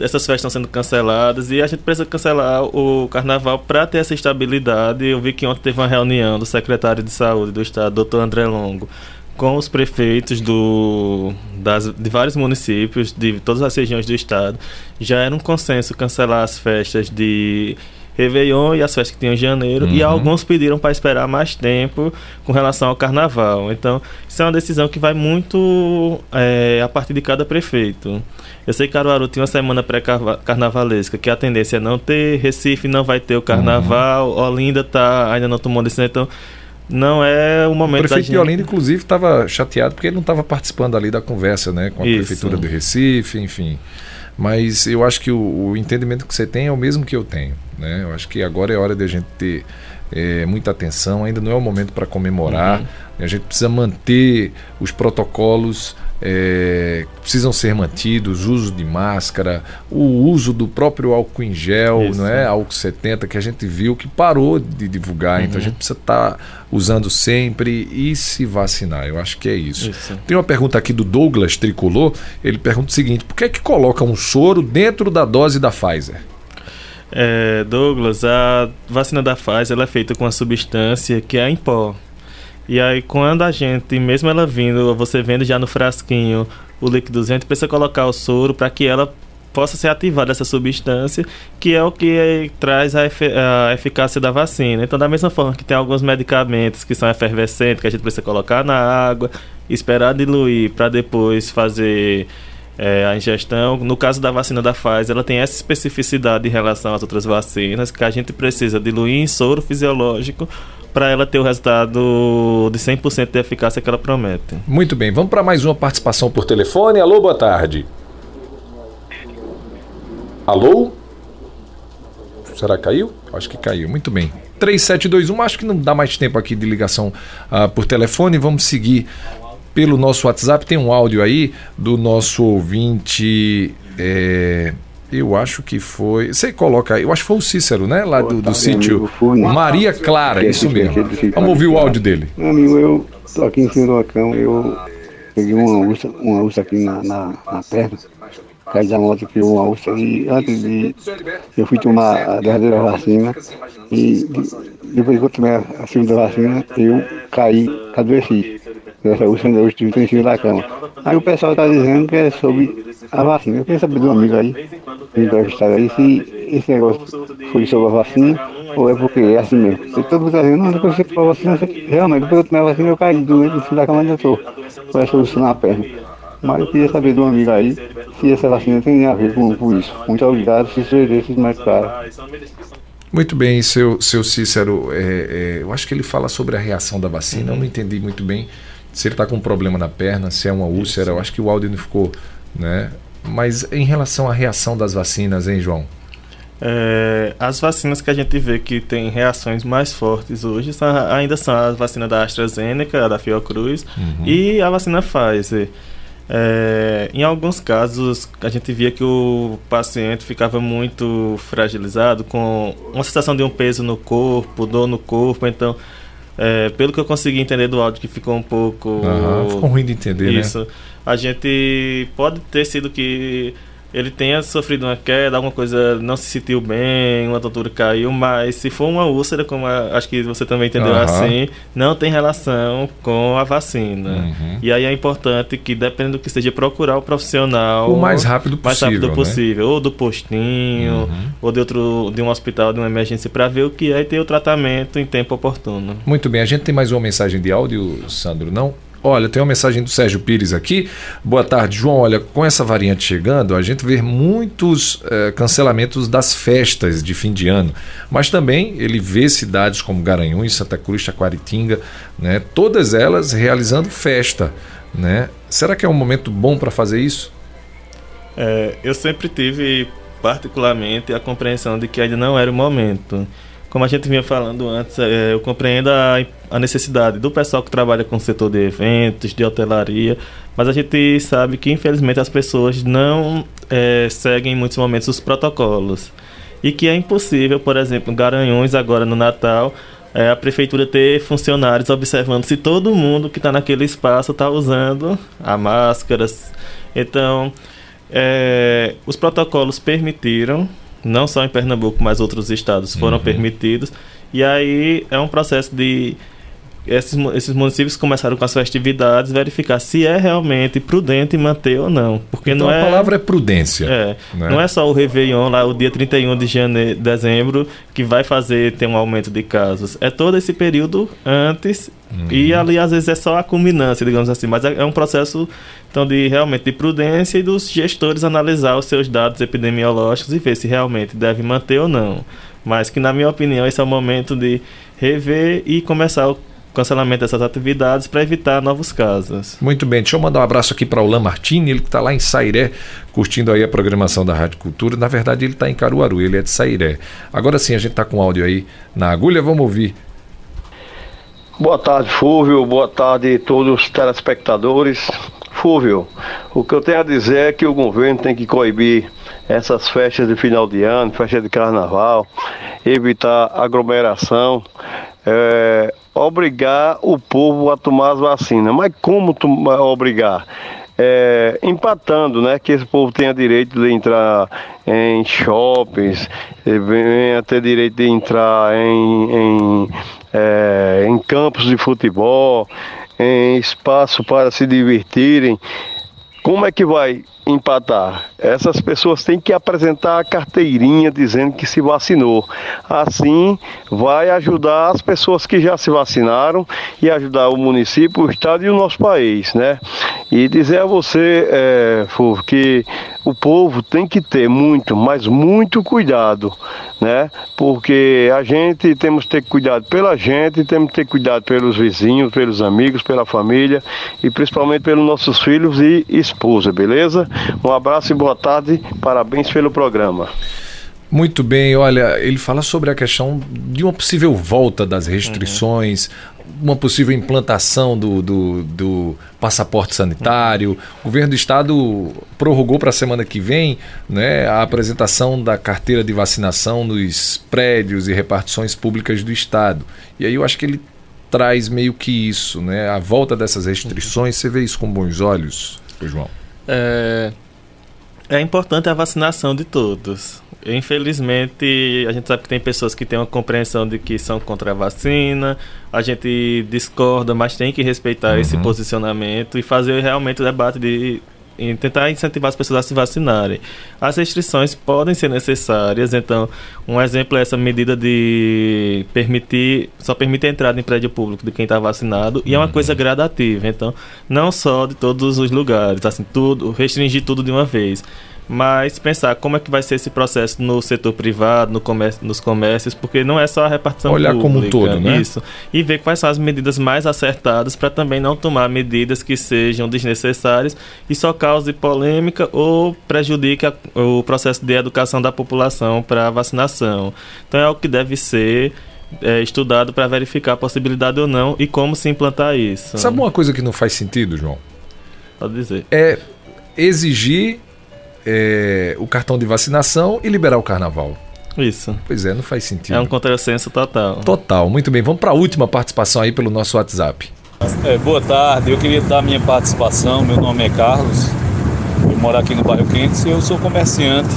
Essas festas estão sendo canceladas e a gente precisa cancelar o carnaval para ter essa estabilidade. Eu vi que ontem teve uma reunião do secretário de saúde do estado, doutor André Longo, com os prefeitos do, das, de vários municípios, de todas as regiões do estado. Já era um consenso cancelar as festas de Réveillon e as festas que tinham em janeiro, e Uhum. alguns pediram para esperar mais tempo com relação ao carnaval. Então, isso é uma decisão que vai muito é, a partir de cada prefeito. Eu sei que Caruaru tinha uma semana pré-carnavalesca, que a tendência é não ter, Recife não vai ter o carnaval, Olinda tá, ainda não tomou decisão, então não é o O momento da prefeito gente... de Olinda, inclusive, estava chateado porque ele não estava participando ali da conversa né, com a Isso. prefeitura do Recife, enfim. Mas eu acho que o, o entendimento que você tem é o mesmo que eu tenho. Né? Eu acho que agora é hora de a gente ter eh, muita atenção, ainda não é o momento para comemorar. A gente precisa manter os protocolos que precisam ser mantidos, uso de máscara, o uso do próprio álcool em gel, Isso. não é? Álcool 70, que a gente viu que parou de divulgar. Então a gente precisa estar usando sempre e se vacinar. Eu acho que é isso. Isso. Tem uma pergunta aqui do Douglas Tricolor. Ele pergunta o seguinte: por que é que coloca um soro dentro da dose da Pfizer? É, Douglas, a vacina da Pfizer é feita com uma substância que é em pó. E aí, quando a gente, mesmo ela vindo, você vendo já no frasquinho o líquidozinho, a gente precisa colocar o soro para que ela possa ser ativada essa substância, que é o que eh, traz a, efe- a eficácia da vacina. Então, da mesma forma que tem alguns medicamentos que são efervescentes, que a gente precisa colocar na água, esperar diluir para depois fazer é, a ingestão. No caso da vacina da Pfizer, ela tem essa especificidade em relação às outras vacinas, que a gente precisa diluir em soro fisiológico para ela ter o resultado de 100% de eficácia que ela promete. Muito bem, vamos para mais uma participação por telefone. Alô, boa tarde. Alô? Será que caiu? Acho que caiu. Muito bem. 3721, acho que não dá mais tempo aqui de ligação ah, por telefone. Vamos seguir pelo nosso WhatsApp. Tem um áudio aí do nosso ouvinte. é, eu acho que foi. Você coloca aí, eu acho que foi o Cícero, né? Lá do, do sítio Fune. Maria Clara, isso mesmo. Vamos ouvir o áudio dele. Meu amigo, eu tô aqui em cima do cama, eu peguei uma ursa, uma ursa aqui na, na, na perna, caí da moto, pegou uma ursa e antes de. Eu fui tomar a derradeira vacina e de- depois que eu tomei a a segunda vacina, eu caí, adoeci. Essa ursa ainda hoje da cama. Aí o pessoal tá dizendo que é sobre a vacina. Eu queria saber de um amigo aí, entrevistado aí, se esse negócio foi sobre a vacina ou é porque é assim mesmo. E todo mundo tá dizendo, não, depois que você a vacina, realmente, depois que eu tomei a vacina, eu caí doente em cima da cama onde eu. Com essa ursa na perna. Mas eu queria saber de um amigo aí se essa vacina tem a ver com, com isso. Muito obrigado, se esses mais claro. Muito bem, seu, seu Cícero. é, é, eu acho que ele fala sobre a reação da vacina. Eu Uhum. não entendi muito bem se ele está com um problema na perna, se é uma úlcera. Eu acho que o áudio não ficou, né? Mas em relação à reação das vacinas, hein, João? É, as vacinas que a gente vê que tem reações mais fortes hoje são- ainda são a vacina da AstraZeneca, a da Fiocruz e a vacina Pfizer. É, em alguns casos, a gente via que o paciente ficava muito fragilizado, com uma sensação de um peso no corpo, dor no corpo. Então, é, pelo que eu consegui entender do áudio, que ficou um pouco. Ficou ruim de entender, né? Isso. A gente pode ter sido que ele tenha sofrido uma queda, alguma coisa não se sentiu bem, uma tontura caiu, mas se for uma úlcera, como a- acho que você também entendeu Aham. assim, não tem relação com a vacina. Uhum. E aí é importante que, dependendo do que seja, procurar o profissional O mais rápido mais possível, rápido né? possível, ou do postinho, Uhum. ou de outro de um hospital, de uma emergência para ver o que é e ter o tratamento em tempo oportuno. Muito bem, a gente tem mais uma mensagem de áudio, Sandro, não? Olha, tem uma mensagem do Sérgio Pires aqui. Boa tarde, João. Olha, com essa variante chegando, a gente vê muitos eh, cancelamentos das festas de fim de ano. Mas também ele vê cidades como Garanhuns, Santa Cruz, Taquaritinga, né? Todas elas realizando festa, né? Será que é um momento bom para fazer isso? É, eu sempre tive particularmente, a compreensão de que ainda não era o momento. Como a gente vinha falando antes, é, eu compreendo a, a, necessidade do pessoal que trabalha com o setor de eventos, de hotelaria, mas a gente sabe que infelizmente as pessoas não é, seguem em muitos momentos os protocolos. E que é impossível, por exemplo, em Garanhuns, agora no Natal, é, a prefeitura ter funcionários observando se todo mundo que está naquele espaço está usando a máscara. Então, é, os protocolos permitiram não só em Pernambuco, mas outros estados foram uhum. permitidos. E aí é um processo de esses, esses municípios começaram com as festividades, verificar se é realmente prudente manter ou não. Porque então não a é, palavra é prudência. É, né? Não é só o Réveillon, lá o dia 31 de janeiro, dezembro, que vai fazer ter um aumento de casos. É todo esse período antes uhum. e ali às vezes é só a culminância, digamos assim. Mas é, é um processo então de realmente de prudência e dos gestores analisar os seus dados epidemiológicos e ver se realmente deve manter ou não. Mas que na minha opinião esse é o momento de rever e começar o cancelamento dessas atividades para evitar novos casos. Muito bem, deixa eu mandar um abraço aqui para o Lan Martini, ele que está lá em Sairé, curtindo aí a programação da Rádio Cultura. Na verdade, ele está em Caruaru, ele é de Sairé. Agora sim, a gente está com áudio aí na agulha, vamos ouvir. Boa tarde, Fúvio. Boa tarde a todos os telespectadores. Fúvio, o que eu tenho a dizer é que o governo tem que coibir essas festas de final de ano, festa de carnaval, evitar aglomeração, é, obrigar o povo a tomar as vacinas. Mas como obrigar? É, empatando, né? Que esse povo tenha direito de entrar em shoppings, venha ter direito de entrar em, em, é, em campos de futebol, em espaço para se divertirem. Como é que vai empatar? Essas pessoas têm que apresentar a carteirinha dizendo que se vacinou. Assim, vai ajudar as pessoas que já se vacinaram e ajudar o município, o estado e o nosso país, né? E dizer a você, é, Fulvio, que o povo tem que ter muito, mas muito cuidado, né? Porque a gente temos que ter cuidado pela gente, temos que ter cuidado pelos vizinhos, pelos amigos, pela família e principalmente pelos nossos filhos e esposa, beleza? Um abraço e boa tarde, parabéns pelo programa. Muito bem, olha, ele fala sobre a questão de uma possível volta das restrições, uhum uma possível implantação do, do, do, passaporte sanitário. O governo do estado prorrogou para a semana que vem né, a apresentação da carteira de vacinação nos prédios e repartições públicas do estado. E aí eu acho que ele traz meio que isso, né? A volta dessas restrições, você vê isso com bons olhos, João? É, é importante a vacinação de todos. Infelizmente, a gente sabe que tem pessoas que têm uma compreensão de que são contra a vacina, a gente discorda, mas tem que respeitar uhum. esse posicionamento e fazer realmente o debate de tentar incentivar as pessoas a se vacinarem. As restrições podem ser necessárias, então, um exemplo é essa medida de permitir, só permite a entrada em prédio público de quem está vacinado, e é uma uhum. coisa gradativa, então, não só de todos os lugares, assim, tudo, restringir tudo de uma vez mas pensar como é que vai ser esse processo no setor privado, no comércio, nos comércios, porque não é só a repartição Olhar pública, como um todo, né? Isso. E ver quais são as medidas mais acertadas para também não tomar medidas que sejam desnecessárias e só cause polêmica ou prejudique a, o processo de educação da população para a vacinação. Então é o que deve ser é, estudado para verificar a possibilidade ou não e como se implantar isso. Sabe uma coisa que não faz sentido, João? Pode dizer. É exigir é, o cartão de vacinação e liberar o carnaval. Isso. Pois é, não faz sentido. É um contrassenso total. Total, muito bem. Vamos para a última participação aí pelo nosso WhatsApp. É, boa tarde, eu queria dar minha participação. Meu nome é Carlos, eu moro aqui no bairro Quentes e eu sou comerciante.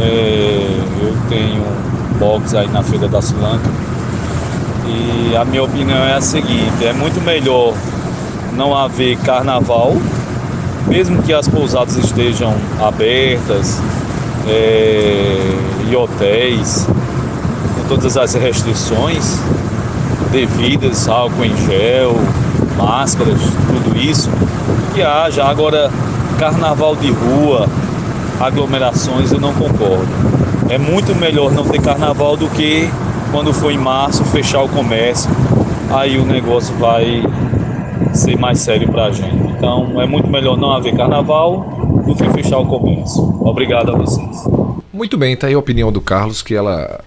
É, eu tenho um box aí na Feira da Sulanca. E a minha opinião é a seguinte: é muito melhor não haver carnaval mesmo que as pousadas estejam abertas é, e hotéis, com todas as restrições devidas, álcool em gel, máscaras, tudo isso, que haja. Agora, carnaval de rua, aglomerações, eu não concordo. É muito melhor não ter carnaval do que quando for em março fechar o comércio. Aí o negócio vai ser mais sério para a gente. Então é muito melhor não haver carnaval do que fechar o comércio. Obrigado a vocês. Muito bem, tá aí a opinião do Carlos, que ela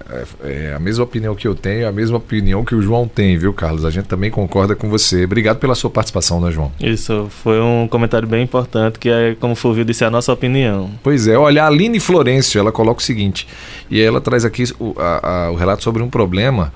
é, é a mesma opinião que eu tenho, é a mesma opinião que o João tem, viu, Carlos? A gente também concorda com você. Obrigado pela sua participação, né, João? Isso, foi um comentário bem importante, que é, como o Fulvio disse, a nossa opinião. Pois é, olha, a Aline Florencio, ela coloca o seguinte, e ela traz aqui o, a, a, o relato sobre um problema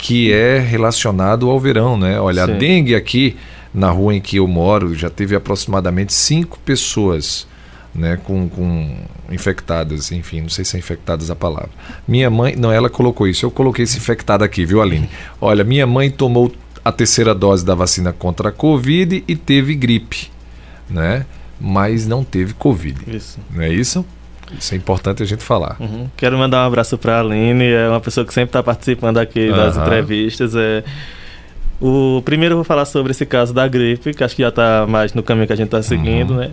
que é relacionado ao verão, né? Olha, Sim. a dengue aqui na rua em que eu moro já teve aproximadamente cinco pessoas né, com, com infectadas, enfim, não sei se é infectadas a palavra. Minha mãe, não, ela colocou isso, eu coloquei esse infectado aqui, viu, Aline? Olha, minha mãe tomou a terceira dose da vacina contra a Covid e teve gripe, né? Mas não teve Covid. Isso. Não é isso? Isso é importante a gente falar. Uhum. Quero mandar um abraço para a Aline, é uma pessoa que sempre está participando aqui uhum. das entrevistas. É... O primeiro eu vou falar sobre esse caso da gripe, que acho que já está mais no caminho que a gente está seguindo, uhum. né?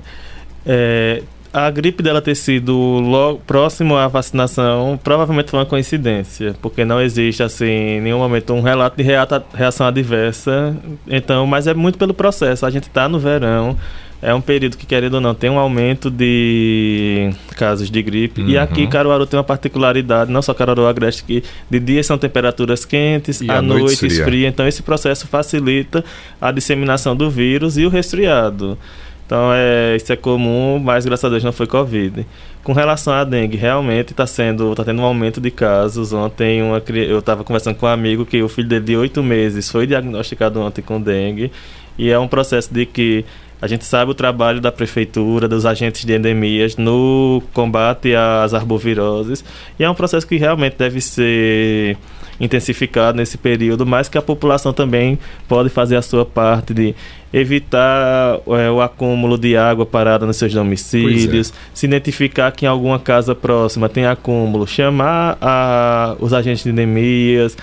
É, a gripe dela ter sido logo próximo à vacinação provavelmente foi uma coincidência, porque não existe assim em nenhum momento um relato de reação adversa. Então, mas é muito pelo processo. A gente está no verão, é um período que querendo ou não tem um aumento de casos de gripe. Uhum. E aqui Caruaru tem uma particularidade, não só Caruaru Agreste, que de dia são temperaturas quentes, e à noite, noite esfria. Então esse processo facilita a disseminação do vírus e o resfriado. Então, é, isso é comum, mas graças a Deus não foi Covid. Com relação à dengue, realmente está sendo, tá tendo um aumento de casos. Ontem uma, eu estava conversando com um amigo que o filho dele de oito meses foi diagnosticado ontem com dengue. E é um processo de que a gente sabe o trabalho da prefeitura, dos agentes de endemias no combate às arboviroses. E é um processo que realmente deve ser intensificado nesse período, mas que a população também pode fazer a sua parte de evitar é, o acúmulo de água parada nos seus domicílios, é. se identificar que em alguma casa próxima tem acúmulo, chamar a, os agentes de endemias,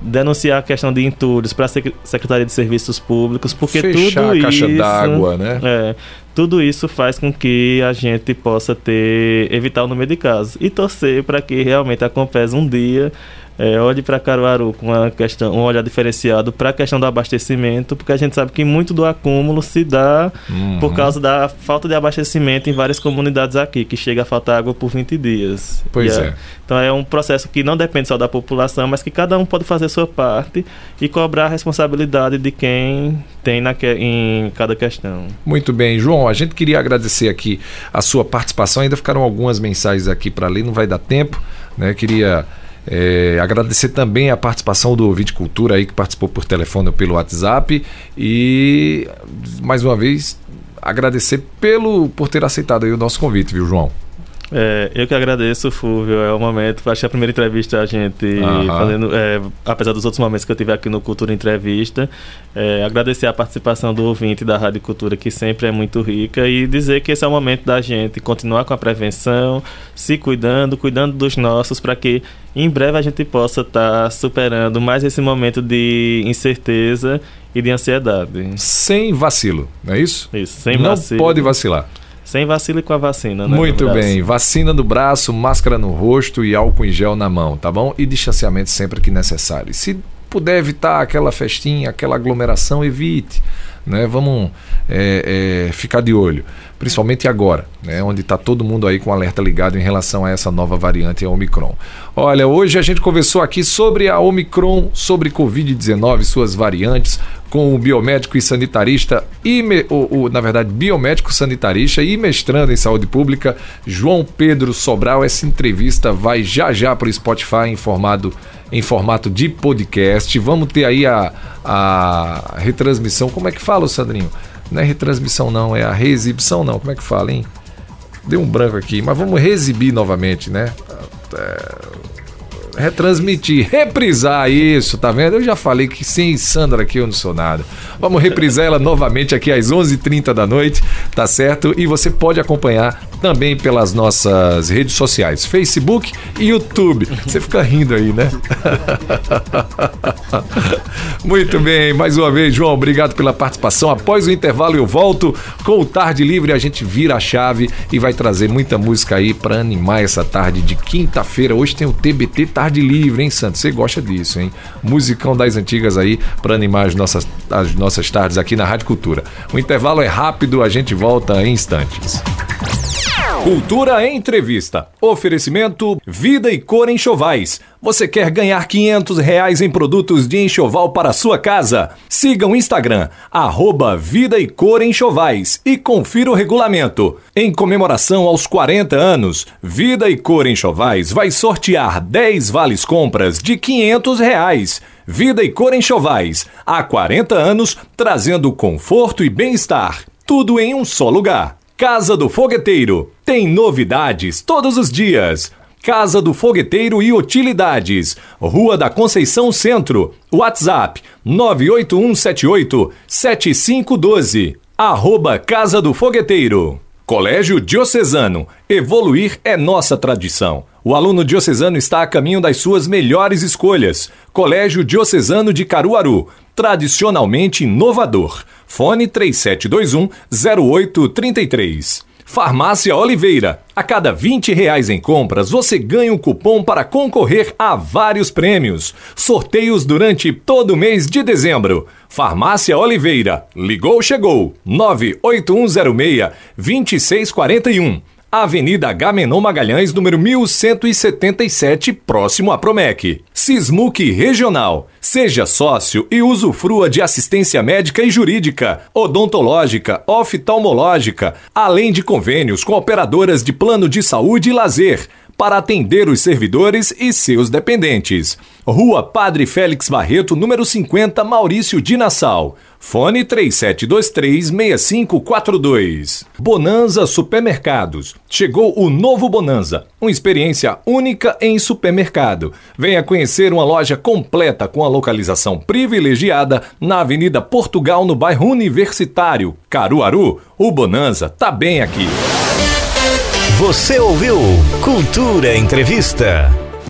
denunciar a questão de entulhos para a Secretaria de Serviços Públicos, porque Fechar tudo a caixa d'água, né? É, tudo isso faz com que a gente possa ter evitar o número de casos e torcer para que realmente a Compes um dia é, olhe para Caruaru com uma questão, um olhar diferenciado para a questão do abastecimento, porque a gente sabe que muito do acúmulo se dá uhum. por causa da falta de abastecimento em várias comunidades aqui, que chega a faltar água por 20 dias. Pois é, é. Então é um processo que não depende só da população, mas que cada um pode fazer a sua parte e cobrar a responsabilidade de quem tem na, em cada questão. Muito bem, João, a gente queria agradecer aqui a sua participação, ainda ficaram algumas mensagens aqui para ler, não vai dar tempo, né? Queria é, agradecer também a participação do Ouvinte Cultura aí que participou por telefone ou pelo WhatsApp e mais uma vez agradecer pelo por ter aceitado aí o nosso convite, viu, João? É, eu que agradeço, Fúvio. É o momento. Acho que a primeira entrevista a gente fazendo. É, apesar dos outros momentos que eu tive aqui no Cultura Entrevista. É, agradecer a participação do ouvinte da Rádio Cultura, que sempre é muito rica, e dizer que esse é o momento da gente continuar com a prevenção, se cuidando, cuidando dos nossos, para que em breve a gente possa estar tá superando mais esse momento de incerteza e de ansiedade. Sem vacilo, não é isso? Isso, sem vacilo. Não pode vacilar. Sem vacilo e com a vacina, né? Muito bem. Vacina no braço, máscara no rosto e álcool em gel na mão, tá bom? E distanciamento sempre que necessário. Se puder evitar aquela festinha, aquela aglomeração, evite. Né? Vamos é, é, ficar de olho, principalmente agora, né? onde está todo mundo aí com alerta ligado em relação a essa nova variante a Omicron. Olha, hoje a gente conversou aqui sobre a Omicron, sobre Covid-19, suas variantes, com o biomédico e sanitarista, e o, o, na verdade, biomédico sanitarista e mestrando em saúde pública, João Pedro Sobral. Essa entrevista vai já já para o Spotify em, em formato de podcast. Vamos ter aí a, a retransmissão. Como é que fala, Sandrinho? Não é retransmissão, não, é a reexibição, não. Como é que fala, hein? Deu um branco aqui, mas vamos reexibir novamente, né? É retransmitir, reprisar isso, tá vendo? Eu já falei que sem Sandra aqui eu não sou nada. Vamos reprisar ela novamente aqui às 11h30 da noite, tá certo? E você pode acompanhar também pelas nossas redes sociais, Facebook e YouTube. Você fica rindo aí, né? Muito bem, mais uma vez, João, obrigado pela participação. Após o intervalo eu volto com o Tarde Livre, a gente vira a chave e vai trazer muita música aí para animar essa tarde de quinta-feira. Hoje tem o TBT Tarde Livre, hein, Santos? Você gosta disso, hein? Musicão das antigas aí para animar as nossas, as nossas tardes aqui na Rádio Cultura. O intervalo é rápido, a gente volta em instantes. Cultura Entrevista. Oferecimento Vida e Cor Enxovais. Você quer ganhar 500 reais em produtos de enxoval para sua casa? Siga o Instagram, arroba Vida e Cor Enxovais e confira o regulamento. Em comemoração aos 40 anos, Vida e Cor Enxovais vai sortear 10 vales compras de 500 reais. Vida e Cor Enxovais, há 40 anos, trazendo conforto e bem-estar. Tudo em um só lugar. Casa do Fogueteiro. Tem novidades todos os dias. Casa do Fogueteiro e Utilidades. Rua da Conceição Centro. WhatsApp 98178 7512. Arroba Casa do Fogueteiro. Colégio Diocesano. Evoluir é nossa tradição. O aluno diocesano está a caminho das suas melhores escolhas. Colégio Diocesano de Caruaru. Tradicionalmente inovador. Fone 3721 0833. Farmácia Oliveira. A cada 20 reais em compras, você ganha um cupom para concorrer a vários prêmios. Sorteios durante todo o mês de dezembro. Farmácia Oliveira. Ligou, chegou. 98106 2641. Avenida Gamenon Magalhães, número 1177, próximo à Promec. Sismuc Regional. Seja sócio e usufrua de assistência médica e jurídica, odontológica, oftalmológica, além de convênios com operadoras de plano de saúde e lazer para atender os servidores e seus dependentes. Rua Padre Félix Barreto, número 50, Maurício de Nassau. Fone 37236542. Bonanza Supermercados. Chegou o novo Bonanza, uma experiência única em supermercado. Venha conhecer uma loja completa com a localização privilegiada na Avenida Portugal, no bairro Universitário, Caruaru. O Bonanza tá bem aqui. Você ouviu Cultura Entrevista.